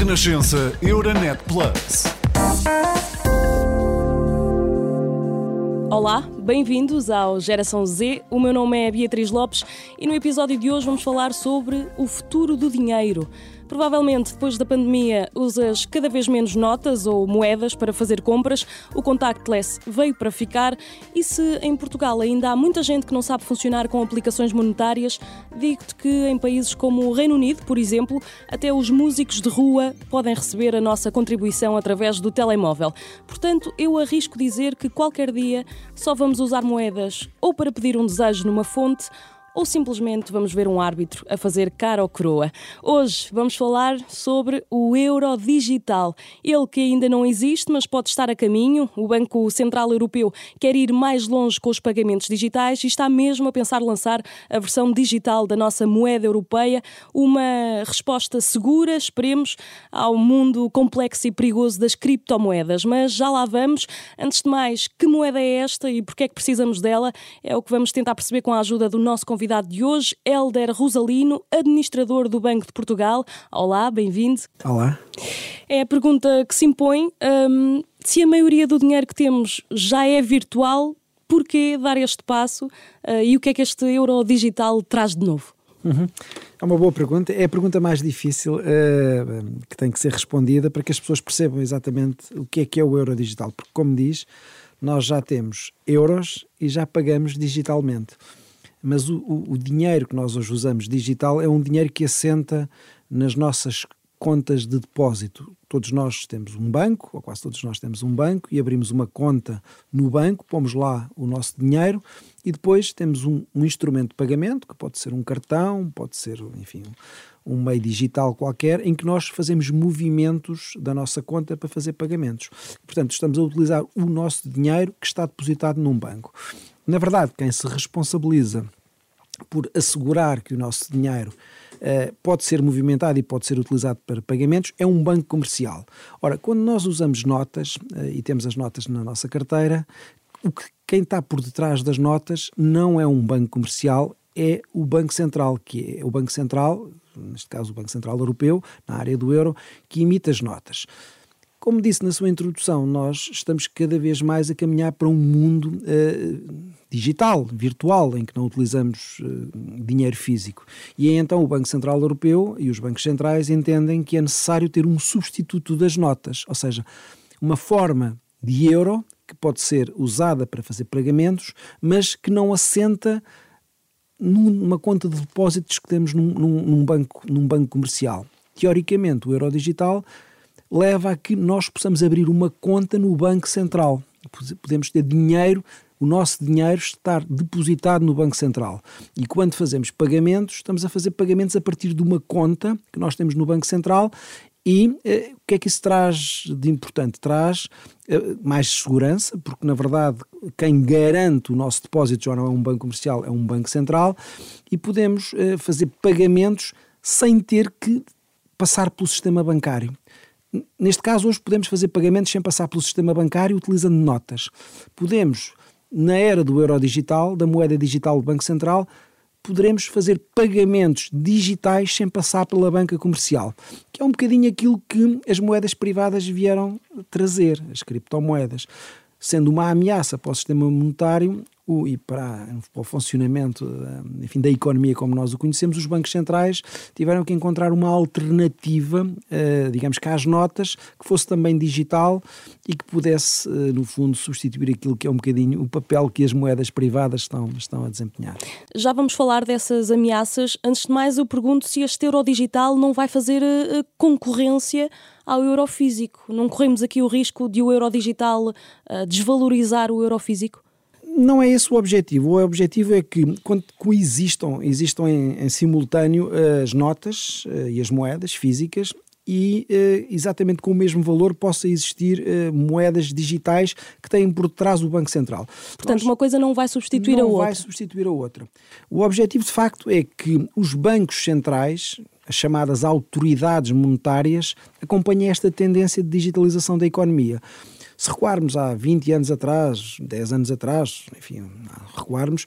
Renascença Euronet Plus. Olá, bem-vindos ao Geração Z. O meu nome é Beatriz Lopes e no episódio de hoje vamos falar sobre o futuro do dinheiro. Provavelmente, depois da pandemia, usas cada vez menos notas ou moedas para fazer compras. O contactless veio para ficar. E se em Portugal ainda há muita gente que não sabe funcionar com aplicações monetárias, digo-te que em países como o Reino Unido, por exemplo, até os músicos de rua podem receber a nossa contribuição através do telemóvel. Portanto, eu arrisco dizer que qualquer dia só vamos usar moedas ou para pedir um desejo numa fonte ou simplesmente vamos ver um árbitro a fazer cara ou coroa. Hoje vamos falar sobre o euro digital. Ele que ainda não existe, mas pode estar a caminho. O Banco Central Europeu quer ir mais longe com os pagamentos digitais e está mesmo a pensar lançar a versão digital da nossa moeda europeia, uma resposta segura, esperemos, ao mundo complexo e perigoso das criptomoedas. Mas já lá vamos. Antes de mais, que moeda é esta e porquê é que precisamos dela? É o que vamos tentar perceber com a ajuda do nosso convidado convidado de hoje, Helder Rosalino, administrador do Banco de Portugal. Olá, bem-vindo. Olá. É a pergunta que se impõe. Um, se a maioria do dinheiro que temos já é virtual, por que dar este passo uh, e o que é que este euro digital traz de novo? Uhum. É uma boa pergunta. É a pergunta mais difícil uh, que tem que ser respondida para que as pessoas percebam exatamente o que é que é o euro digital. Porque, como diz, nós já temos euros e já pagamos digitalmente mas o, o, o, dinheiro que nós hoje usamos digital é um dinheiro que assenta nas nossas contas de depósito. Todos nós temos um banco, ou quase todos nós temos um banco, e abrimos uma conta no banco, pomos lá o nosso dinheiro e depois temos um, um instrumento de pagamento, que pode ser um cartão, pode ser, enfim, um meio digital qualquer, em que nós fazemos movimentos da nossa conta para fazer pagamentos. Portanto, estamos a utilizar o nosso dinheiro que está depositado num banco. Na verdade, quem se responsabiliza por assegurar que o nosso dinheiro uh, pode ser movimentado e pode ser utilizado para pagamentos é um banco comercial. Ora, quando nós usamos notas uh, e temos as notas na nossa carteira, o que, quem está por detrás das notas não é um banco comercial, é o Banco Central, que é o Banco Central, neste caso o Banco Central Europeu, na área do euro, que emite as notas. Como disse na sua introdução, nós estamos cada vez mais a caminhar para um mundo uh, digital, virtual, em que não utilizamos uh, dinheiro físico. E é então o Banco Central Europeu e os bancos centrais entendem que é necessário ter um substituto das notas, ou seja, uma forma de euro que pode ser usada para fazer pagamentos, mas que não assenta numa conta de depósitos que temos num, num, num banco, num banco comercial. Teoricamente, o euro digital leva a que nós possamos abrir uma conta no Banco Central. Podemos ter dinheiro, o nosso dinheiro estar depositado no Banco Central. E quando fazemos pagamentos, estamos a fazer pagamentos a partir de uma conta que nós temos no Banco Central e eh, o que é que isso traz de importante? Traz eh, mais segurança, porque na verdade quem garante o nosso depósito já não é um banco comercial, é um banco central, e podemos eh, fazer pagamentos sem ter que passar pelo sistema bancário. Neste caso, hoje podemos fazer pagamentos sem passar pelo sistema bancário utilizando notas. Podemos, na era do euro digital, da moeda digital do Banco Central, poderemos fazer pagamentos digitais sem passar pela banca comercial, que é um bocadinho aquilo que as moedas privadas vieram trazer, as criptomoedas. Sendo uma ameaça para o sistema monetário, o, e para, para, o funcionamento enfim, da economia como nós o conhecemos, os bancos centrais tiveram que encontrar uma alternativa, uh, digamos que às notas, que fosse também digital e que pudesse, uh, no fundo, substituir aquilo que é um bocadinho o papel que as moedas privadas estão, estão a desempenhar. Já vamos falar dessas ameaças. Antes de mais, eu pergunto se este euro digital não vai fazer uh, concorrência ao euro físico. Não corremos aqui o risco de o euro digital desvalorizar o euro físico? Não é esse o objetivo. O objetivo é que quando coexistam, existam em, em simultâneo as notas uh, e as moedas físicas e uh, exatamente com o mesmo valor possa existir moedas digitais que têm por trás o Banco Central. Portanto, Nós, uma coisa não vai substituir não a outra. Não vai substituir a outra. O objetivo, de facto, é que os bancos centrais, as chamadas autoridades monetárias, acompanhem esta tendência de digitalização da economia. Se recuarmos há 20 anos atrás, 10 anos atrás, enfim, recuarmos,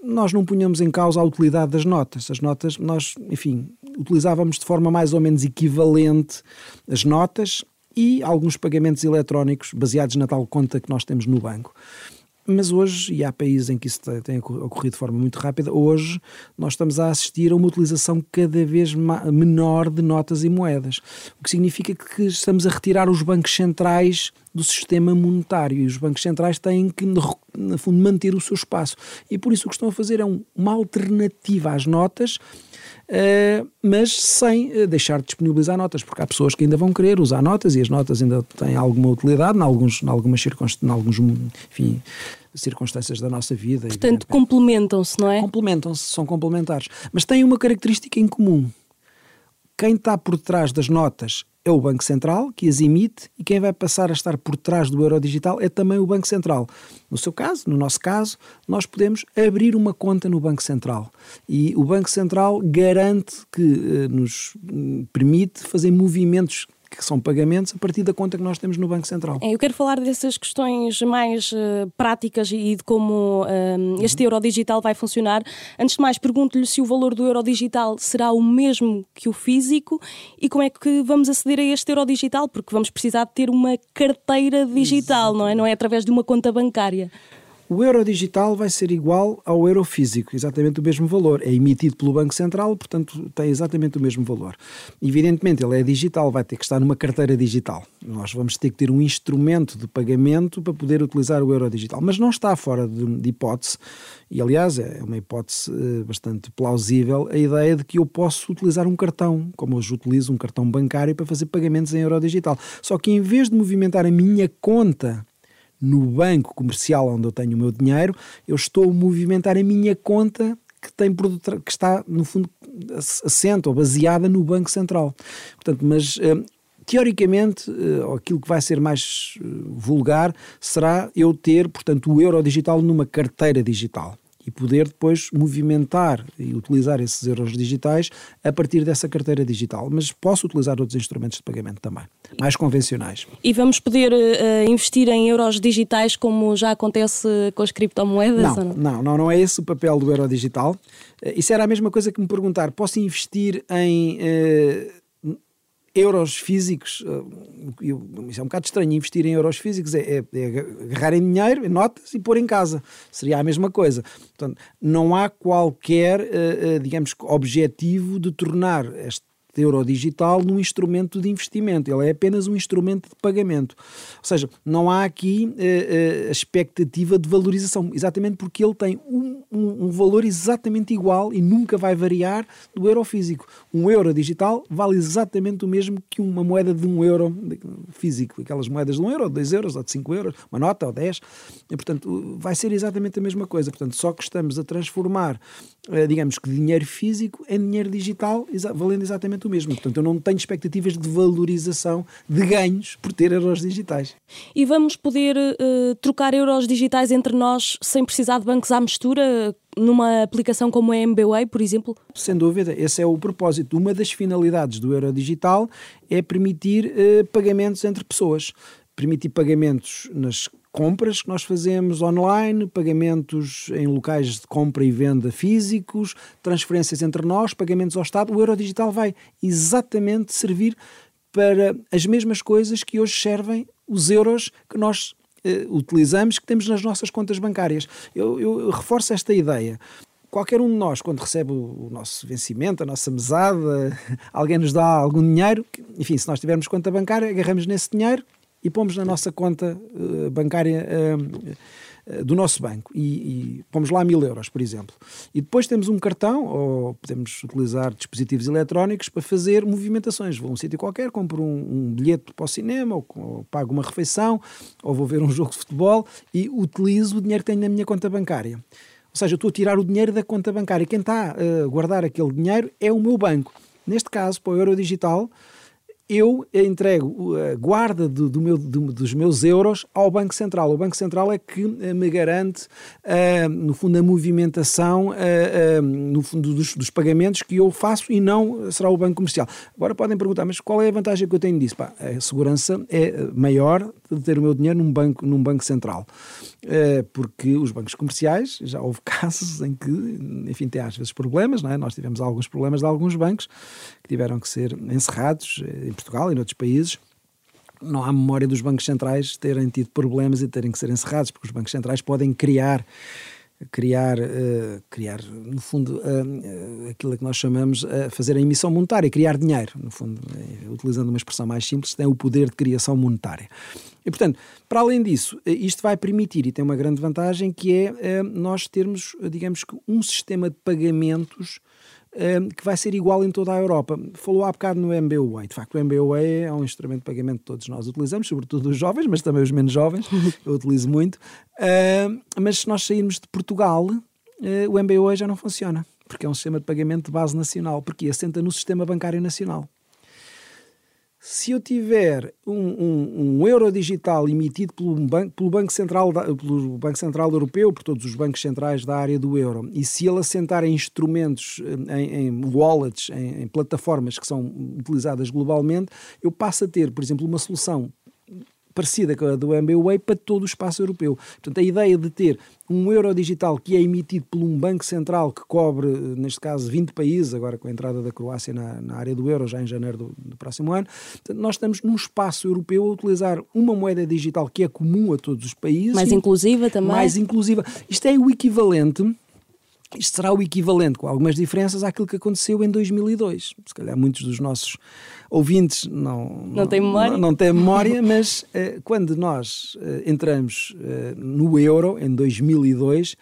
nós não punhamos em causa a utilidade das notas. As notas, nós, enfim, utilizávamos de forma mais ou menos equivalente as notas e alguns pagamentos eletrónicos baseados na tal conta que nós temos no banco. Mas hoje, e há países em que isso tem ocorrido de forma muito rápida, hoje nós estamos a assistir a uma utilização cada vez menor de notas e moedas. O que significa que estamos a retirar os bancos centrais do sistema monetário e os bancos centrais têm que, no fundo, manter o seu espaço. E por isso o que estão a fazer é uma alternativa às notas Uh, mas sem uh, deixar de disponibilizar notas, porque há pessoas que ainda vão querer usar notas e as notas ainda têm alguma utilidade em, alguns, em algumas circunstâncias, em alguns, enfim, circunstâncias da nossa vida. Portanto, complementam-se, não é? Complementam-se, são complementares. Mas têm uma característica em comum. Quem está por trás das notas é o Banco Central que as emite e quem vai passar a estar por trás do euro digital é também o Banco Central. No seu caso, no nosso caso, nós podemos abrir uma conta no Banco Central e o Banco Central garante que eh, nos hum, permite fazer movimentos que são pagamentos a partir da conta que nós temos no Banco Central. É, eu quero falar dessas questões mais uh, práticas e de como uh, este euro digital vai funcionar. Antes de mais, pergunto-lhe se o valor do euro digital será o mesmo que o físico e como é que vamos aceder a este euro digital, porque vamos precisar de ter uma carteira digital, Exatamente. não é? Não é através de uma conta bancária. O euro digital vai ser igual ao euro físico, exatamente o mesmo valor. É emitido pelo Banco Central, portanto tem exatamente o mesmo valor. Evidentemente, ele é digital, vai ter que estar numa carteira digital. Nós vamos ter que ter um instrumento de pagamento para poder utilizar o euro digital. Mas não está fora de, de hipótese, e aliás é uma hipótese eh, bastante plausível, a ideia de que eu posso utilizar um cartão, como hoje utilizo um cartão bancário para fazer pagamentos em euro digital. Só que em vez de movimentar a minha conta no banco comercial onde eu tenho o meu dinheiro, eu estou a movimentar a minha conta que, tem que está, no fundo, assente ou baseada no Banco Central. Portanto, mas eh, teoricamente, eh, aquilo que vai ser mais eh, vulgar será eu ter, portanto, o euro digital numa carteira digital e poder depois movimentar e utilizar esses euros digitais a partir dessa carteira digital. Mas posso utilizar outros instrumentos de pagamento também, mais convencionais. E vamos poder uh, investir em euros digitais como já acontece com as criptomoedas? Não, não? não, não, não é esse o papel do euro digital. Uh, isso era a mesma coisa que me perguntar: posso investir em. Uh, euros físicos, eh, isso é um bocado estranho, investir em euros físicos é, é, é agarrar em dinheiro, em notas e pôr em casa. Seria a mesma coisa. Portanto, não há qualquer, eh, eh, digamos, objetivo de tornar este euro digital num instrumento de investimento, ele é apenas um instrumento de pagamento. Ou seja, não há aqui uh, uh, a expectativa de valorização, exatamente porque ele tem um, um, um, valor exatamente igual e nunca vai variar do euro físico. Um euro digital vale exatamente o mesmo que uma moeda de um euro físico, aquelas moedas de um euro, dois euros, ou de cinco euros, uma nota ou dez. E, portanto, vai ser exatamente a mesma coisa. Portanto, só que estamos a transformar, uh, digamos que dinheiro físico em dinheiro digital, valendo exatamente o mesmo. Portanto, eu não tenho expectativas de valorização de ganhos por ter euros digitais. E vamos poder uh, trocar euros digitais entre nós sem precisar de bancos à mistura? Numa aplicação como a MBWay, por exemplo? Sem dúvida, esse é o propósito. Uma das finalidades do euro digital é permitir uh, pagamentos entre pessoas. Permitir pagamentos nas compras que nós fazemos online, pagamentos em locais de compra e venda físicos, transferências entre nós, pagamentos ao Estado. O euro digital vai exatamente servir para as mesmas coisas que hoje servem os euros que nós eh, utilizamos, que temos nas nossas contas bancárias. Eu, eu, reforço esta ideia qualquer um de nós, quando recebe o nosso vencimento, a nossa mesada, alguém nos dá algum dinheiro, enfim, se nós tivermos conta bancária, agarramos nesse dinheiro e pomos na nossa conta uh, bancária uh, do nosso banco e, e pomos lá mil euros, por exemplo. E depois temos um cartão ou podemos utilizar dispositivos eletrónicos para fazer movimentações. Vou a um sítio qualquer, compro um, um bilhete para o cinema ou, ou, pago uma refeição ou vou ver um jogo de futebol e utilizo o dinheiro que tenho na minha conta bancária. Ou seja, eu estou a tirar o dinheiro da conta bancária. Quem está a guardar aquele dinheiro é o meu banco. Neste caso, para o euro digital, eu entrego a guarda do, do meu, do, dos meus euros ao Banco Central. O Banco Central é que uh, me garante, uh, no fundo, a movimentação uh, no fundo dos, dos, pagamentos que eu faço e não será o Banco Comercial. Agora podem perguntar, mas qual é a vantagem que eu tenho disso? Pá, a segurança é maior de ter o meu dinheiro num banco, num banco central. porque os bancos comerciais, já houve casos em que, enfim, tem às vezes problemas, não é? Nós tivemos alguns problemas de alguns bancos que tiveram que ser encerrados Portugal e noutros países, não há memória dos bancos centrais terem tido problemas e terem que ser encerrados, porque os bancos centrais podem criar criar, uh, criar no fundo, uh, aquilo que nós chamamos uh, fazer a emissão monetária, criar dinheiro, no fundo, utilizando uma expressão mais simples, tem o poder de criação monetária. E, portanto, para além disso, isto vai permitir, e tem uma grande vantagem, que é nós termos, digamos que, um sistema de pagamentos que vai ser igual em toda a Europa. Falou há bocado no MBWay. De facto, o MBWay é um instrumento de pagamento que todos nós utilizamos, sobretudo os jovens, mas também os menos jovens. Eu utilizo muito. Ehm, mas se nós sairmos de Portugal, eh, o MBWay já não funciona, porque é um sistema de pagamento de base nacional, porque assenta no sistema bancário nacional se eu tiver um, um, um, euro digital emitido pelo banco, pelo banco, Central pelo banco Central Europeu, por todos os bancos centrais da área do euro, e se ele assentar em instrumentos, em, em wallets, em, em plataformas que são utilizadas globalmente, eu passo a ter, por exemplo, uma solução parecida com a do MBWay para todo o espaço europeu. Portanto, a ideia de ter um euro digital que é emitido por um banco central que cobre, neste caso, 20 países, agora com a entrada da Croácia na, na área do euro, já em janeiro do, do próximo ano, portanto, nós estamos num espaço europeu a utilizar uma moeda digital que é comum a todos os países. Mais inclusiva também. Mais inclusiva. Isto é o equivalente isto será o equivalente, com algumas diferenças, àquilo que aconteceu em 2002. Se calhar muitos dos nossos ouvintes não, não, não têm memória, não, não têm memória mas eh, quando nós eh, entramos eh, no euro, em 2002,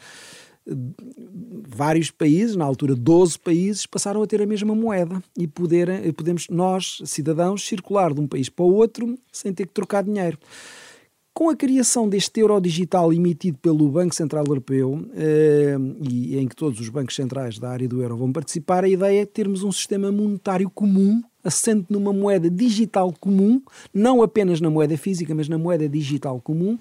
vários países, na altura 12 países, passaram a ter a mesma moeda e poder, podemos nós, cidadãos, circular de um país para o outro sem ter que trocar dinheiro. Com a criação deste euro digital emitido pelo Banco Central Europeu, eh, e em que todos os bancos centrais da área do euro vão participar, a ideia é termos um sistema monetário comum assente numa moeda digital comum, não apenas na moeda física, mas na moeda digital comum,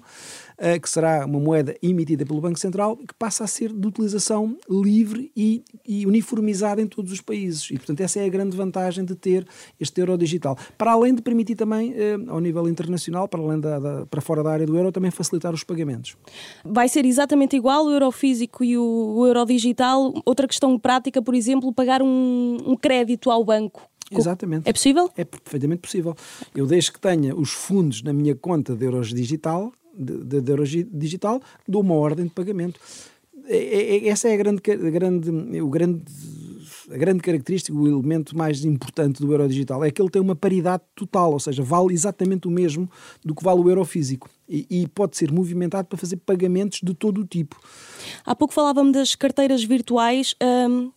que será uma moeda emitida pelo Banco Central, que passa a ser de utilização livre e, e, uniformizada em todos os países. E, portanto, essa é a grande vantagem de ter este euro digital. Para além de permitir também, uh, ao nível internacional, para, além da, da, para fora da área do euro, também facilitar os pagamentos. Vai ser exatamente igual o euro físico e o, o euro digital? Outra questão prática, por exemplo, pagar um, um crédito ao banco Exatamente. É possível? É perfeitamente possível. Eu desde que tenha os fundos na minha conta de euros digital, de, de euros digital, dou uma ordem de pagamento. É, é, é essa é a grande, a grande, o grande, a grande característica, o elemento mais importante do euro digital, é que ele tem uma paridade total, ou seja, vale exatamente o mesmo do que vale o euro físico e, e pode ser movimentado para fazer pagamentos de todo o tipo. Há pouco falávamos das carteiras virtuais. Hum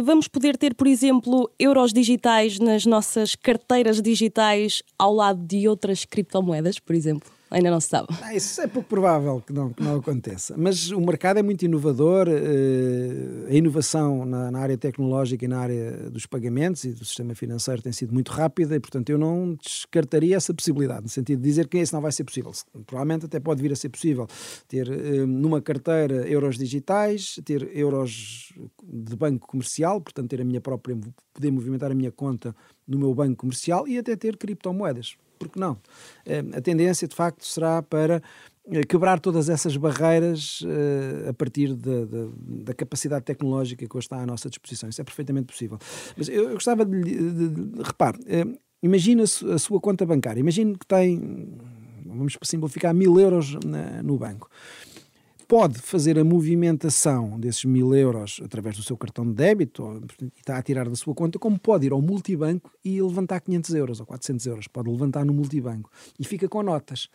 Vamos poder ter, por exemplo, euros digitais nas nossas carteiras digitais ao lado de outras criptomoedas, por exemplo? Ainda não se sabe. Ah, isso é pouco provável que não, que não aconteça. Mas o mercado é muito inovador, eh, a inovação na, na, área tecnológica e na área dos pagamentos e do sistema financeiro tem sido muito rápida e, portanto, eu não descartaria essa possibilidade, no sentido de dizer que isso não vai ser possível. Provavelmente até pode vir a ser possível ter eh, numa carteira euros digitais, ter euros de banco comercial, portanto, ter a minha própria, poder movimentar a minha conta no meu banco comercial e até ter criptomoedas porque não? Eh, a tendência, de facto, será para eh, quebrar todas essas barreiras uh, a partir da capacidade tecnológica que hoje está à nossa disposição. Isso é perfeitamente possível. Mas eu, gostava de, de, de repare, uh, imagine a, a, sua conta bancária, imagine que tem, vamos simplificar, mil euros na, no banco pode fazer a movimentação desses mil euros através do seu cartão de débito, ou, está a tirar da sua conta, como pode ir ao multibanco e levantar 500 euros ou 400 euros. Pode levantar no multibanco e fica com notas.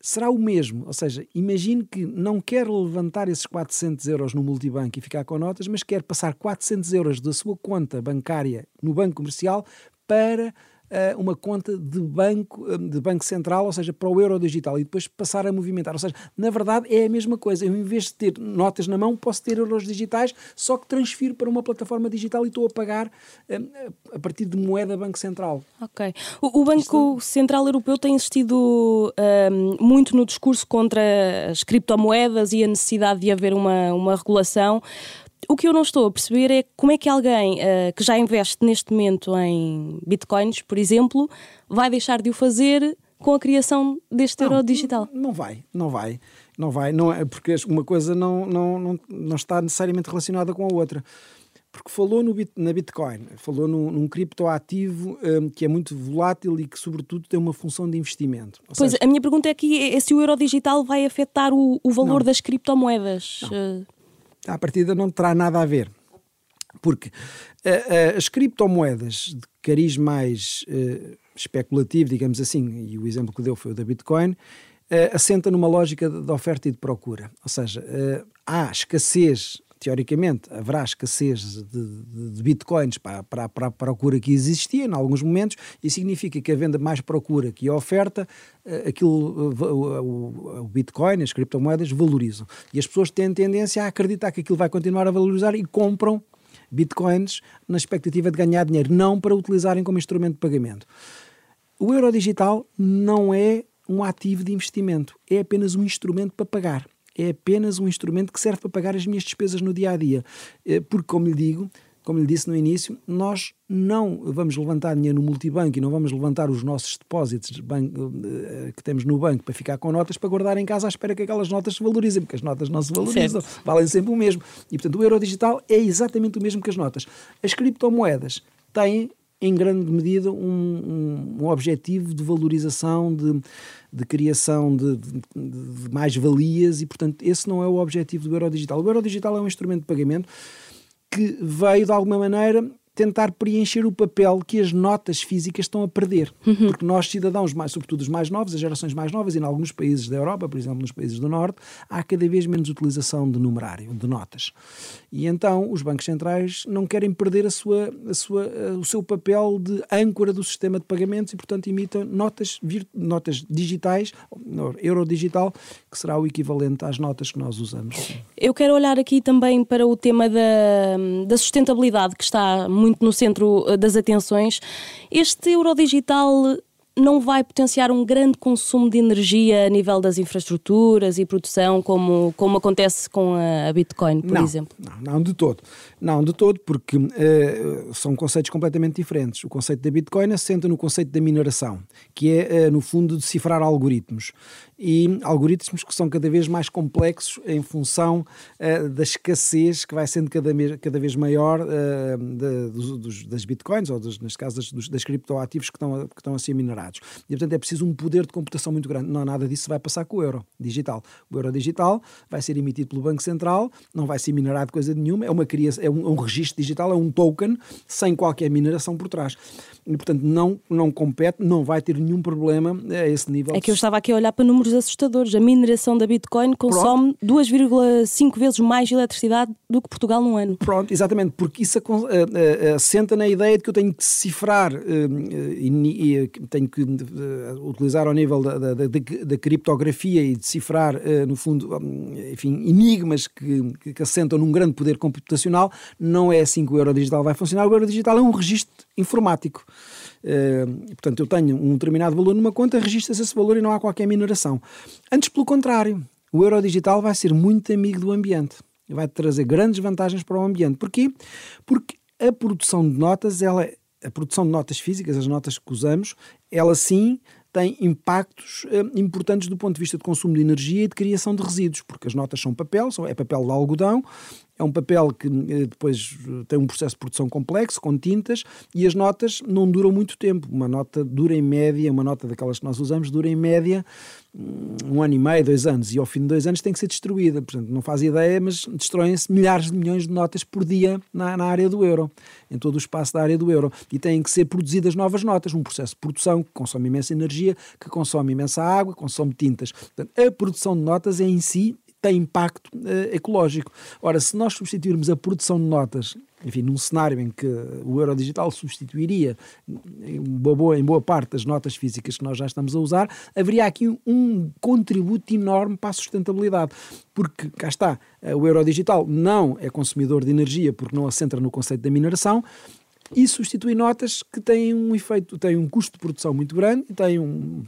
Será o mesmo, ou seja, imagine que não quer levantar esses 400 euros no multibanco e ficar com notas, mas quer passar 400 euros da sua conta bancária no banco comercial para uh, uma conta de banco, de banco central, ou seja, para o euro digital e depois passar a movimentar. Ou seja, na verdade é a mesma coisa. Eu, em vez de ter notas na mão, posso ter euros digitais, só que transfiro para uma plataforma digital e estou a pagar uh, a partir de moeda Banco Central. Ok. O, o Banco Isto... Central Europeu tem insistido um, muito no discurso contra as criptomoedas e a necessidade de haver uma, uma regulação. O que eu não estou a perceber é como é que alguém uh, que já investe neste momento em bitcoins, por exemplo, vai deixar de o fazer com a criação deste não, euro digital. Não vai, não vai, não vai, não é porque uma coisa não, não, não, não está necessariamente relacionada com a outra. Porque falou no na Bitcoin, falou num, num criptoativo um, que é muito volátil e que, sobretudo, tem uma função de investimento. Ou pois, seja, a minha pergunta é aqui é, é se o euro digital vai afetar o, o valor não. das criptomoedas. Não. Uh à partida não terá nada a ver. Porque uh, uh, as criptomoedas de cariz mais uh, especulativo, digamos assim, e o exemplo que deu foi o da Bitcoin, assenta numa lógica de, de, oferta e de procura. Ou seja, há escassez teoricamente, haverá escassez de, de, de bitcoins para, para, para, a procura que existia em alguns momentos, e significa que havendo mais procura que a oferta, eh, aquilo, eh, o, o, o bitcoin, as criptomoedas, valorizam. E as pessoas têm tendência a acreditar que aquilo vai continuar a valorizar e compram bitcoins na expectativa de ganhar dinheiro, não para utilizarem como instrumento de pagamento. O euro digital não é um ativo de investimento, é apenas um instrumento para pagar é apenas um instrumento que serve para pagar as minhas despesas no dia a dia. Eh, porque, como lhe digo, como lhe disse no início, nós não vamos levantar dinheiro no multibanco e não vamos levantar os nossos depósitos de banco, eh, que temos no banco para ficar com notas para guardar em casa à espera que aquelas notas se valorizem, porque as notas não se valorizam, certo. valem sempre o mesmo. E portanto o euro digital é exatamente o mesmo que as notas. As criptomoedas têm em grande medida, um, um, objetivo de valorização, de, de criação de, de, de mais-valias e, portanto, esse não é o objetivo do euro digital. O euro digital é um instrumento de pagamento que veio, de alguma maneira, tentar preencher o papel que as notas físicas estão a perder. Uhum. Porque nós, cidadãos, mais, sobretudo os mais novos, as gerações mais novas, e em alguns países da Europa, por exemplo, nos países do Norte, há cada vez menos utilização de numerário, de notas. E então os bancos centrais não querem perder a sua, a sua, o seu papel de âncora do sistema de pagamentos e, portanto, imitam notas, notas digitais, euro digital, que será o equivalente às notas que nós usamos. Eu quero olhar aqui também para o tema da, da sustentabilidade, que está muito muito no centro eh, das atenções. Este euro digital não vai potenciar um grande consumo de energia a nível das infraestruturas e produção, como, como acontece com a Bitcoin, por não, exemplo? Não, não de todo. Não, de todo, porque uh, são conceitos completamente diferentes. O conceito da Bitcoin assenta no conceito da mineração, que é, uh, no fundo, decifrar algoritmos e algoritmos que são cada vez mais complexos em função uh, da escassez que vai sendo cada, cada vez maior de, dos, dos, das bitcoins, ou dos, neste caso das, das criptoativos que estão, a, que estão a ser minerados. E portanto é preciso um poder de computação muito grande. Não nada disso vai passar com o euro digital. O euro digital vai ser emitido pelo Banco Central, não vai ser minerado coisa nenhuma, é, uma criação, é um registro digital, é um token sem qualquer mineração por trás. E portanto não, não compete, não vai ter nenhum problema a esse nível. É que eu estava aqui a olhar para números números assustadores. A mineração da Bitcoin consome 2,5 vezes mais eletricidade do que Portugal num ano. Pronto, exatamente, porque isso assenta na ideia de que eu tenho que cifrar e, tenho que utilizar ao nível da, da, da, da criptografia e decifrar, no fundo, enfim, enigmas que, que assentam num grande poder computacional. Não é assim que o euro digital vai funcionar. O euro digital é um registro informático. Uh, portanto, eu tenho um determinado valor numa conta, registra-se esse valor e não há qualquer mineração. Antes, pelo contrário, o euro digital vai ser muito amigo do ambiente. Vai trazer grandes vantagens para o ambiente. Porquê? Porque a produção de notas, ela, a produção de notas físicas, as notas que usamos, ela sim tem impactos eh, importantes do ponto de vista de consumo de energia e de criação de resíduos, porque as notas são papel, é papel de algodão, é um papel que eh, depois eh, tem um processo de produção complexo, com tintas, e as notas não duram muito tempo. Uma nota dura em média, uma nota daquelas que nós usamos, dura em média hum, um ano e meio, dois anos, e ao fim de dois anos tem que ser destruída. Portanto, não faz ideia, mas destroem-se milhares de milhões de notas por dia na, na, área do euro, em todo o espaço da área do euro. E têm que ser produzidas novas notas, um processo de produção que consome imensa energia, que consome imensa água, consome tintas. Portanto, a produção de notas é em si tem impacto uh, ecológico. Ora, se nós substituirmos a produção de notas enfim, num cenário em que o euro digital substituiria em boa, em boa parte das notas físicas que nós já estamos a usar, haveria aqui um, um contributo enorme para a sustentabilidade. Porque, cá está, o euro digital não é consumidor de energia porque não assenta no conceito da mineração, e substitui notas que têm um efeito, têm um custo de produção muito grande e têm um,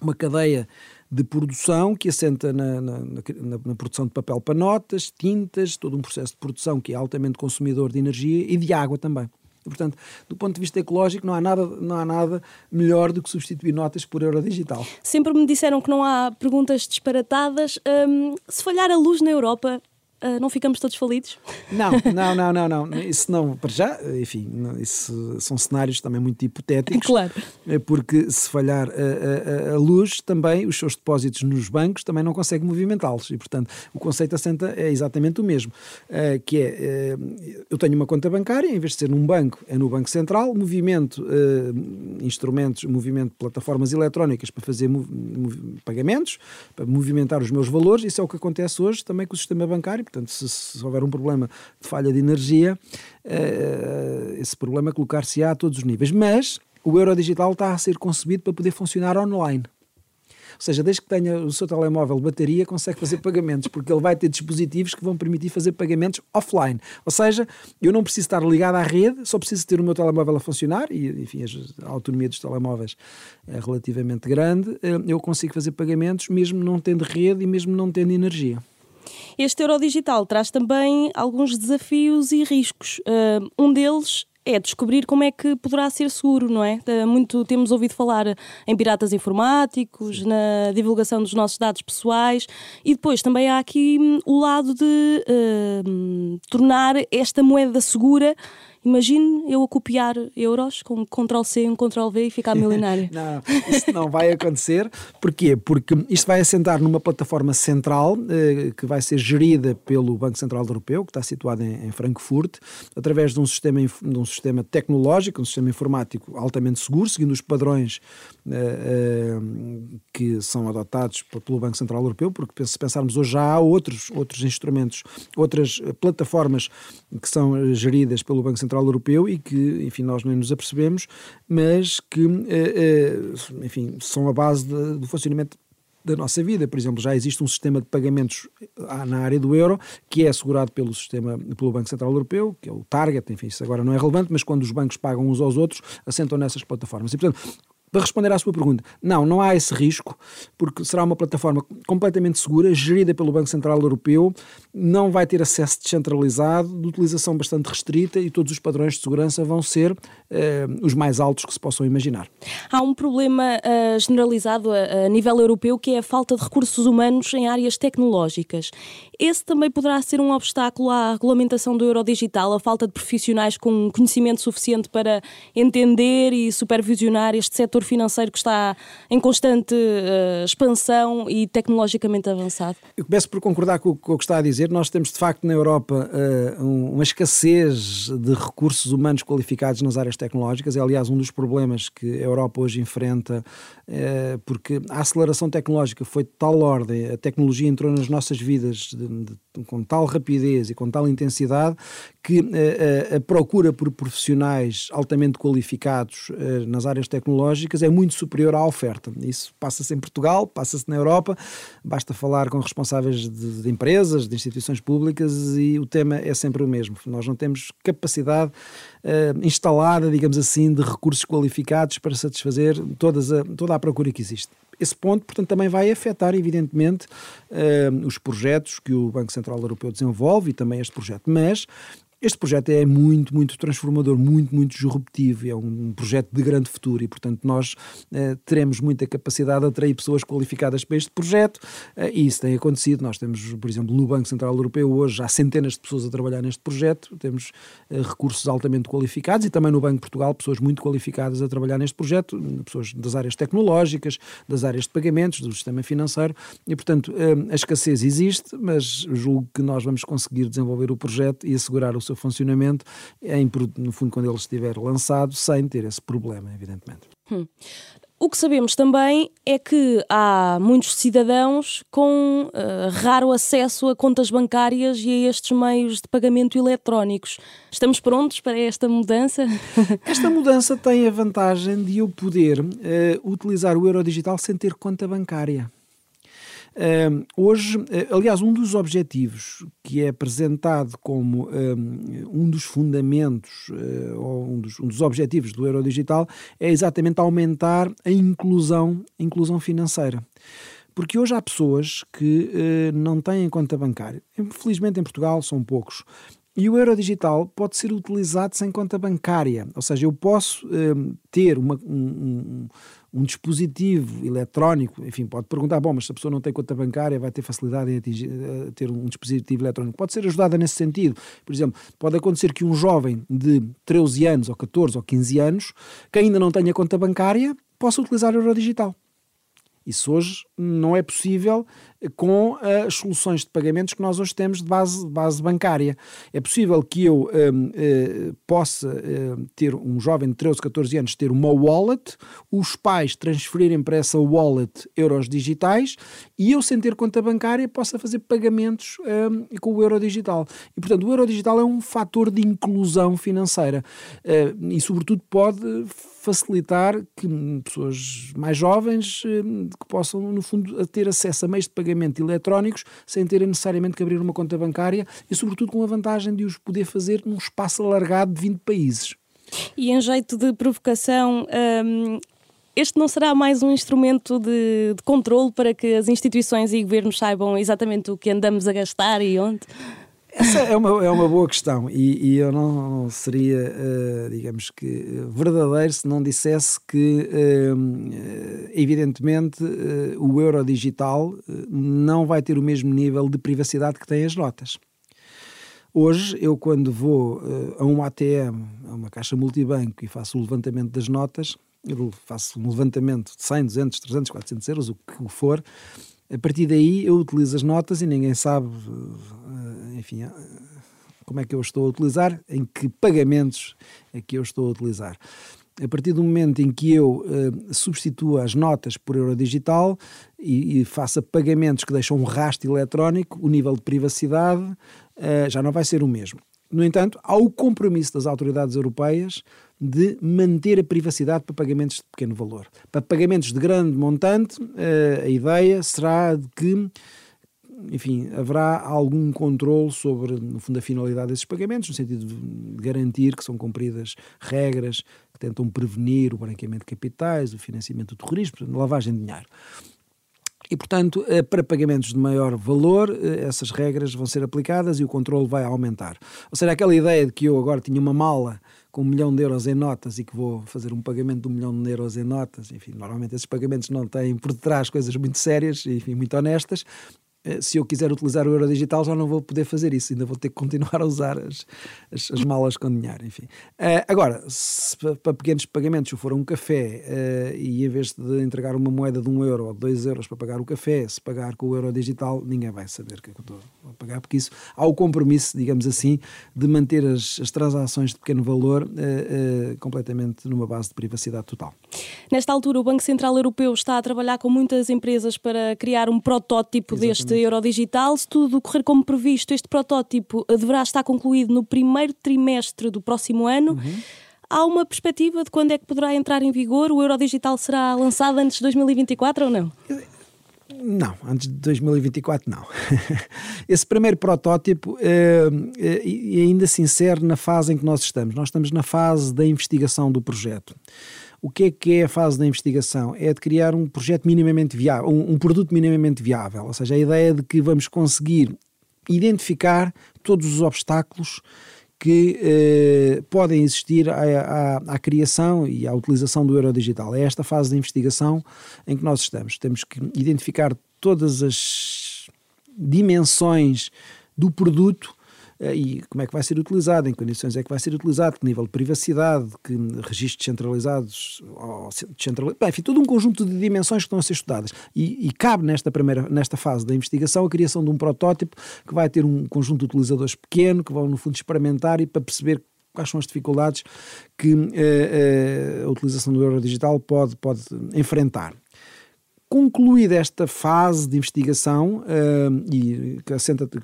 uma cadeia de produção que assenta na, na, na, na, produção de papel para notas, tintas, todo um processo de produção que é altamente consumidor de energia e de água também. E, portanto, do ponto de vista ecológico, não há, nada, não há nada melhor do que substituir notas por euro digital. Sempre me disseram que não há perguntas disparatadas. Hum, se falhar a luz na Europa, Uh, não ficamos todos falidos? Não, não, não, não, não. Isso não, para já, enfim, isso são cenários também muito hipotéticos. Claro. Eh, porque se falhar a, a, a luz, também os seus depósitos nos bancos também não consegue movimentá-los. E, portanto, o conceito assenta é exatamente o mesmo. Uh, que é, uh, eu tenho uma conta bancária, em vez de ser num banco, é no Banco Central, movimento instrumentos, movimento plataformas eletrónicas para fazer pagamentos, para movimentar os meus valores. Isso é o que acontece hoje também com o sistema bancário Portanto, se, se houver um problema de falha de energia, uh, esse problema colocar-se-á a todos os níveis. Mas o euro digital está a ser concebido para poder funcionar online. Ou seja, desde que tenha o seu telemóvel bateria, consegue fazer pagamentos, porque ele vai ter dispositivos que vão permitir fazer pagamentos offline. Ou seja, eu não preciso estar ligado à rede, só preciso ter o meu telemóvel a funcionar, e enfim, a autonomia dos telemóveis é relativamente grande, eh, eu consigo fazer pagamentos mesmo não tendo rede e mesmo não tendo energia. Este euro digital traz também alguns desafios e riscos. Uh, um deles é descobrir como é que poderá ser seguro, não é? Muito temos ouvido falar em piratas informáticos, na divulgação dos nossos dados pessoais e depois também há aqui hum, o lado de uh, tornar esta moeda segura Imagine eu a copiar euros com Ctrl-C, um Ctrl-V e ficar milionário. não, isso não vai acontecer. Porquê? Porque isto vai assentar numa plataforma central eh, que vai ser gerida pelo Banco Central Europeu, que está situado em, em Frankfurt, através de um, sistema, de um sistema tecnológico, um sistema informático altamente seguro, seguindo os padrões que são adotados pelo Banco Central Europeu, porque se pensarmos hoje já há outros, outros instrumentos, outras plataformas que são geridas pelo Banco Central Europeu e que, enfim, nós nem nos apercebemos, mas que, eh, eh, enfim, são a base do funcionamento da nossa vida. Por exemplo, já existe um sistema de pagamentos na área do euro que é assegurado pelo sistema pelo Banco Central Europeu, que é o Target, enfim, isso agora não é relevante, mas quando os bancos pagam uns aos outros, assentam nessas plataformas. E, portanto, para responder à sua pergunta, não, não há esse risco, porque será uma plataforma completamente segura, gerida pelo Banco Central Europeu, não vai ter acesso descentralizado, de utilização bastante restrita e todos os padrões de segurança vão ser eh, os mais altos que se possam imaginar. Há um problema uh, generalizado a, a nível europeu que é a falta de recursos humanos em áreas tecnológicas. Esse também poderá ser um obstáculo à regulamentação do euro digital, a falta de profissionais com conhecimento suficiente para entender e supervisionar este setor financeiro que está em constante uh, expansão e tecnologicamente avançado. Eu começo por concordar com, com o que está a dizer. Nós temos, de facto, na Europa uh, uma escassez de recursos humanos qualificados nas áreas tecnológicas. É, aliás, um dos problemas que a Europa hoje enfrenta, porque a aceleração tecnológica foi de tal ordem, a tecnologia entrou nas nossas vidas de, de, com tal rapidez e com tal intensidade que a, a procura por profissionais altamente qualificados nas áreas tecnológicas é muito superior à oferta. Isso passa-se em Portugal, passa-se na Europa, basta falar com responsáveis de, de, empresas, de instituições públicas e o tema é sempre o mesmo. Nós não temos capacidade uh, instalada, digamos assim, de recursos qualificados para satisfazer todas a, toda a procura que existe. Esse ponto, portanto, também vai afetar, evidentemente, uh, os projetos que o Banco Central Europeu desenvolve e também este projeto. Mas este projeto é muito, muito transformador, muito, muito disruptivo, é um projeto de grande futuro e, portanto, nós eh, teremos muita capacidade de atrair pessoas qualificadas para este projeto eh, e isso tem acontecido. Nós temos, por exemplo, no Banco Central Europeu hoje há centenas de pessoas a trabalhar neste projeto, temos eh, recursos altamente qualificados e também no Banco de Portugal pessoas muito qualificadas a trabalhar neste projeto, pessoas das áreas tecnológicas, das áreas de pagamentos, do sistema financeiro. E, portanto, a escassez existe, mas julgo que nós vamos conseguir desenvolver o projeto e assegurar o seu funcionamento, em, no fundo, quando ele estiver lançado, sem ter esse problema, evidentemente. Hum. O que sabemos também é que há muitos cidadãos com uh, raro acesso a contas bancárias e a estes meios de pagamento eletrónicos. Estamos prontos para esta mudança? Esta mudança tem a vantagem de eu poder uh, utilizar o euro digital sem ter conta bancária. Hoje, uh, aliás, um dos objetivos que é apresentado como um, dos fundamentos uh, ou um dos, um dos, objetivos do euro digital é exatamente aumentar a inclusão, inclusão financeira. Porque hoje há pessoas que não têm conta bancária. Infelizmente em Portugal são poucos. E o euro digital pode ser utilizado sem conta bancária, ou seja, eu posso ter uma, um, um dispositivo eletrónico, enfim, pode perguntar, bom, mas se a pessoa não tem conta bancária vai ter facilidade em atingir, uh, ter um dispositivo eletrónico. Pode ser ajudada nesse sentido. Por exemplo, pode acontecer que um jovem de 13 anos, ou 14, ou 15 anos, que ainda não tenha conta bancária, possa utilizar o euro digital. Isso hoje não é possível com as soluções de pagamentos que nós hoje temos de base, base bancária. É possível que eu um, uh, eh, possa uh, ter um jovem de 13, 14 anos ter uma wallet, os pais transferirem para essa wallet euros digitais e eu, sem ter conta bancária, possa fazer pagamentos um, com o euro digital. E, portanto, o euro digital é um fator de inclusão financeira uh, e, sobretudo, pode facilitar que pessoas mais jovens que possam, no fundo, ter acesso a meios de pagamento eletrónicos sem terem necessariamente que abrir uma conta bancária e, sobretudo, com a vantagem de os poder fazer num espaço alargado de 20 países. E em jeito de provocação, hum, este não será mais um instrumento de, de controle para que as instituições e governos saibam exatamente o que andamos a gastar e onde? Essa é uma, é uma boa questão e, e eu não seria, uh, digamos que, verdadeiro se não dissesse que, uh, evidentemente, uh, o euro digital não vai ter o mesmo nível de privacidade que tem as notas. Hoje, eu quando vou a um ATM, a uma caixa multibanco e faço o levantamento das notas, eu faço um levantamento de 100, 200, 300, 400 euros, o que for, a partir daí eu utilizo as notas e ninguém sabe enfim, eh, como é que eu estou a utilizar, em que pagamentos é que eu estou a utilizar. A partir do momento em que eu uh, substituo as notas por euro digital e, e faça pagamentos que deixam um rastro eletrónico, o nível de privacidade uh, já não vai ser o mesmo. No entanto, há o compromisso das autoridades europeias de manter a privacidade para pagamentos de pequeno valor. Para pagamentos de grande montante, uh, a ideia será de que enfim, haverá algum controle sobre, no fundo, a finalidade desses pagamentos, no sentido de garantir que são cumpridas regras que tentam prevenir o branqueamento de capitais, o financiamento do terrorismo, portanto, lavagem de dinheiro. E, portanto, eh, para pagamentos de maior valor, eh, essas regras vão ser aplicadas e o controle vai aumentar. Ou seja, aquela ideia de que eu agora tinha uma mala com um milhão de euros em notas e que vou fazer um pagamento de um milhão de euros em notas, enfim, normalmente esses pagamentos não têm por detrás coisas muito sérias, enfim, muito honestas, se eu quiser utilizar o euro digital já não vou poder fazer isso, ainda vou ter que continuar a usar as, as, as malas com dinheiro, enfim. Uh, agora, se para pequenos pagamentos, se for um café uh, e em vez de entregar uma moeda de um euro ou dois euros para pagar o café, se pagar com o euro digital, ninguém vai saber que é eu estou a pagar, porque isso há o compromisso, digamos assim, de manter as, as transações de pequeno valor uh, completamente numa base de privacidade total. Nesta altura, o Banco Central Europeu está a trabalhar com muitas empresas para criar um protótipo Exatamente. deste euro digital. Se tudo correr como previsto, este protótipo deverá estar concluído no primeiro trimestre do próximo ano. Uhum. Há uma perspectiva de quando é que poderá entrar em vigor? O euro digital será lançado antes de 2024 ou não? Não, antes de 2024 não. Esse primeiro protótipo é, é, ainda se insere na fase em que nós estamos. Nós estamos na fase da investigação do projeto. O que é que é a fase da investigação? É de criar um projeto minimamente viável, um, um produto minimamente viável, ou seja, a ideia de que vamos conseguir identificar todos os obstáculos que eh, podem existir à, à, à, criação e à utilização do euro digital. É esta fase de investigação em que nós estamos. Temos que identificar todas as dimensões do produto e como é que vai ser utilizado, em que condições é que vai ser utilizado, que nível de privacidade, que registros centralizados, descentralizados, enfim, todo um conjunto de dimensões que estão a ser estudadas. E, e, cabe nesta primeira, nesta fase da investigação a criação de um protótipo que vai ter um conjunto de utilizadores pequeno, que vão no fundo experimentar e para perceber quais são as dificuldades que a utilização do euro digital pode, pode enfrentar. Concluída esta fase de investigação, uh, e que assenta, que,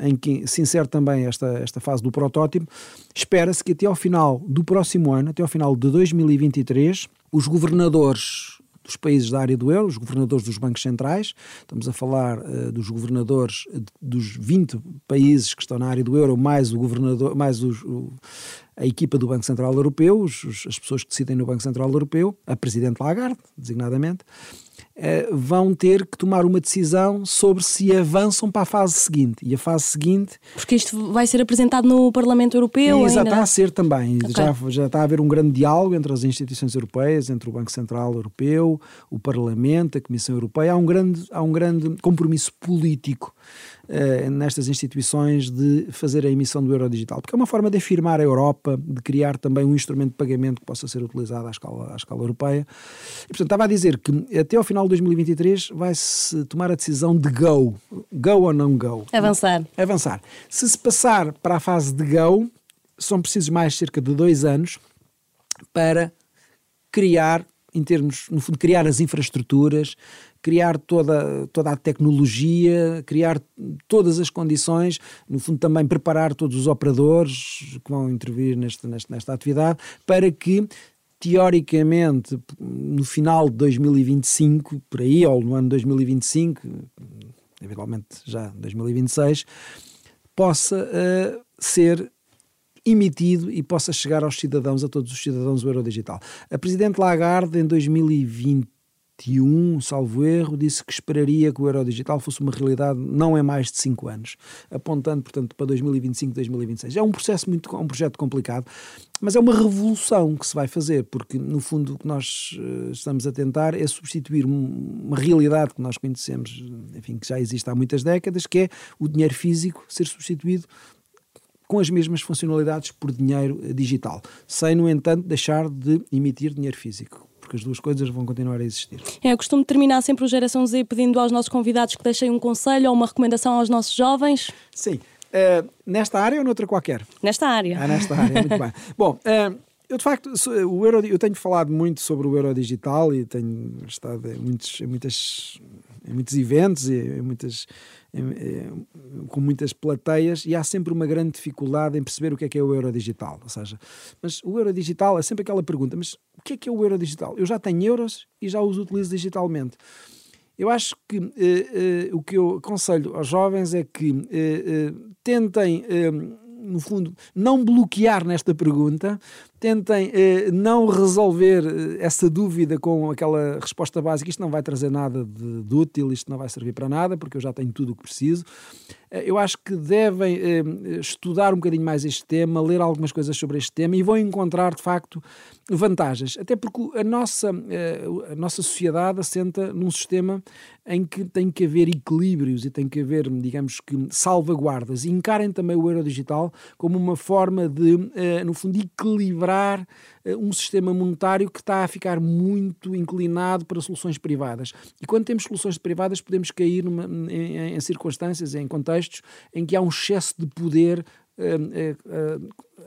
em que se insere também esta, esta fase do protótipo, espera-se que até ao final do próximo ano, até ao final de 2023, os governadores dos países da área do euro, os governadores dos bancos centrais, estamos a falar uh, dos governadores dos 20 países que estão na área do euro, mais o governador, mais os, o, a equipa do Banco Central Europeu, os, as pessoas que decidem no Banco Central Europeu, a Presidente Lagarde, designadamente, eh, vão ter que tomar uma decisão sobre se avançam para a fase seguinte. E a fase seguinte. Porque isto vai ser apresentado no Parlamento Europeu? Já está a ser também. Okay. Já, já está a haver um grande diálogo entre as instituições europeias, entre o Banco Central Europeu, o Parlamento, a Comissão Europeia. Há um grande, há um grande compromisso político uh, nestas instituições de fazer a emissão do euro digital, porque é uma forma de afirmar a Europa, de criar também um instrumento de pagamento que possa ser utilizado à escala, à escala europeia. E, portanto, estava a dizer que até ao final de 2023 vai-se tomar a decisão de go. Go ou não go? Avançar. Avançar. Se se passar para a fase de go, são precisos mais cerca de dois anos para criar em termos, no fundo, criar as infraestruturas, criar toda, toda a tecnologia, criar todas as condições, no fundo também preparar todos os operadores que vão intervir neste, neste, nesta atividade, para que teoricamente no final de 2025, por aí, ou no ano 2025, eventualmente já 2026, possa uh, ser emitido e possa chegar aos cidadãos, a todos os cidadãos, o euro digital. A Presidente Lagarde, em 2020, 2021, salvo erro, disse que esperaria que o euro digital fosse uma realidade não é mais de 5 anos, apontando, portanto, para 2025, 2026. É um processo muito, um projeto complicado, mas é uma revolução que se vai fazer, porque no fundo o que nós uh, estamos a tentar é substituir uma realidade que nós conhecemos, enfim, que já existe há muitas décadas, que é o dinheiro físico ser substituído com as mesmas funcionalidades por dinheiro digital, sem, no entanto, deixar de emitir dinheiro físico porque as duas coisas vão continuar a existir. É, eu costumo terminar sempre o Geração Z pedindo aos nossos convidados que deixem um conselho ou uma recomendação aos nossos jovens. Sim. Uh, nesta área ou noutra qualquer? Nesta área. Ah, nesta área, muito bem. Bom, uh, eu de facto, o euro, eu tenho falado muito sobre o euro digital e tenho estado em muitos, em muitas, em muitos eventos e em muitas com muitas plateias e há sempre uma grande dificuldade em perceber o que é que é o euro digital. Ou seja, mas o euro digital é sempre aquela pergunta: mas o que é que é o euro digital? Eu já tenho euros e já os utilizo digitalmente. Eu acho que eh, eh, o que eu aconselho aos jovens é que eh, tentem no fundo, não bloquear nesta pergunta, tentem eh, não resolver eh, essa dúvida com aquela resposta básica, isto não vai trazer nada de, de, útil, isto não vai servir para nada, porque eu já tenho tudo o que preciso. Eh, eu acho que devem eh, estudar um bocadinho mais este tema, ler algumas coisas sobre este tema e vão encontrar, de facto, vantagens. Até porque a nossa, eh, a nossa sociedade assenta num sistema em que tem que haver equilíbrios e tem que haver, digamos que, salvaguardas. E encarem também o euro digital como uma forma de, eh, no fundo, equilibrar eh, um sistema monetário que está a ficar muito inclinado para soluções privadas. E quando temos soluções privadas, podemos cair numa, em, em circunstâncias, em contextos em que há um excesso de poder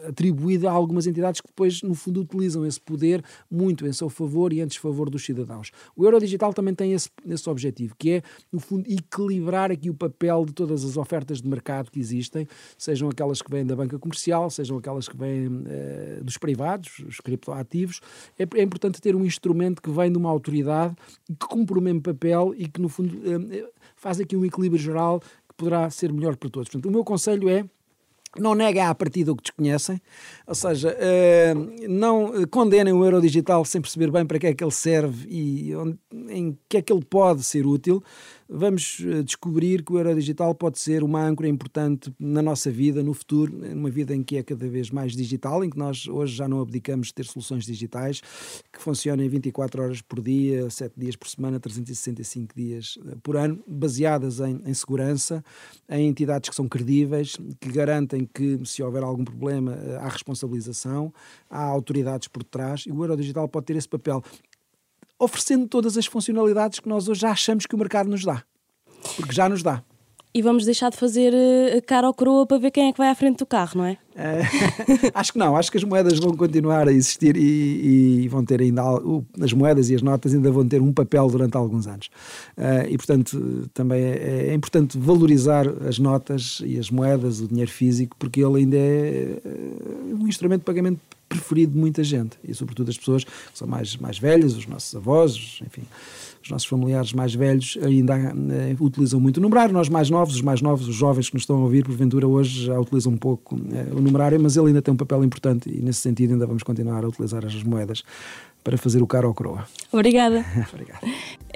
atribuída a algumas entidades que depois, no fundo, utilizam esse poder muito em seu favor e em desfavor dos cidadãos. O euro digital também tem esse, esse objetivo, que é, no fundo, equilibrar aqui o papel de todas as ofertas de mercado que existem, sejam aquelas que vêm da banca comercial, sejam aquelas que vêm dos privados, os criptoativos. É, é, importante ter um instrumento que vem de uma autoridade que cumpre o mesmo papel e que, no fundo, faz aqui um equilíbrio geral que poderá ser melhor para todos. Portanto, o meu conselho é não neguem à partida o que desconhecem, ou seja, uh, não condenem o euro digital sem perceber bem para que é que ele serve e em que é que ele pode ser útil vamos eh, descobrir que o euro digital pode ser uma âncora importante na nossa vida, no futuro, numa vida em que é cada vez mais digital, em que nós hoje já não abdicamos de ter soluções digitais que funcionem 24 horas por dia, 7 dias por semana, 365 dias eh, por ano, baseadas em, em segurança, em entidades que são credíveis, que garantem que se houver algum problema eh, há responsabilização, há autoridades por trás e o euro digital pode ter esse papel oferecendo todas as funcionalidades que nós hoje já achamos que o mercado nos dá. Porque já nos dá. E vamos deixar de fazer uh, cara ou coroa para ver quem é que vai à frente do carro, não é? é acho que não, acho que as moedas vão continuar a existir e, e vão ter ainda as moedas e as notas ainda vão ter um papel durante alguns anos. Uh, e portanto também é, é, importante valorizar as notas e as moedas, o dinheiro físico, porque ele ainda é um instrumento de pagamento preferido de muita gente e sobretudo as pessoas que são mais, mais velhas, os nossos avós, enfim os nossos familiares mais velhos ainda uh, utilizam muito o numerário, nós mais novos, os mais novos, os jovens que nos estão a ouvir, porventura hoje já utilizam um pouco uh, o numerário, mas ele ainda tem um papel importante e nesse sentido ainda vamos continuar a utilizar as moedas para fazer o caro ao croa. Obrigada. Obrigado.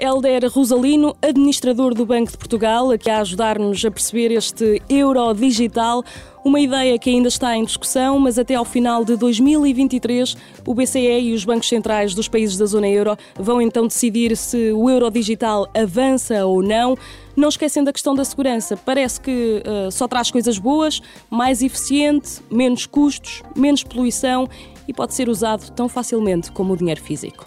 Helder Rosalino, administrador do Banco de Portugal, aqui a ajudar-nos a perceber este euro digital, uma ideia que ainda está em discussão, mas até ao final de 2023 o BCE e os bancos centrais dos países da zona euro vão então decidir se o euro digital avança ou não. Não esquecendo a questão da segurança, parece que uh, só traz coisas boas, mais eficiente, menos custos, menos poluição e pode ser usado tão facilmente como o dinheiro físico.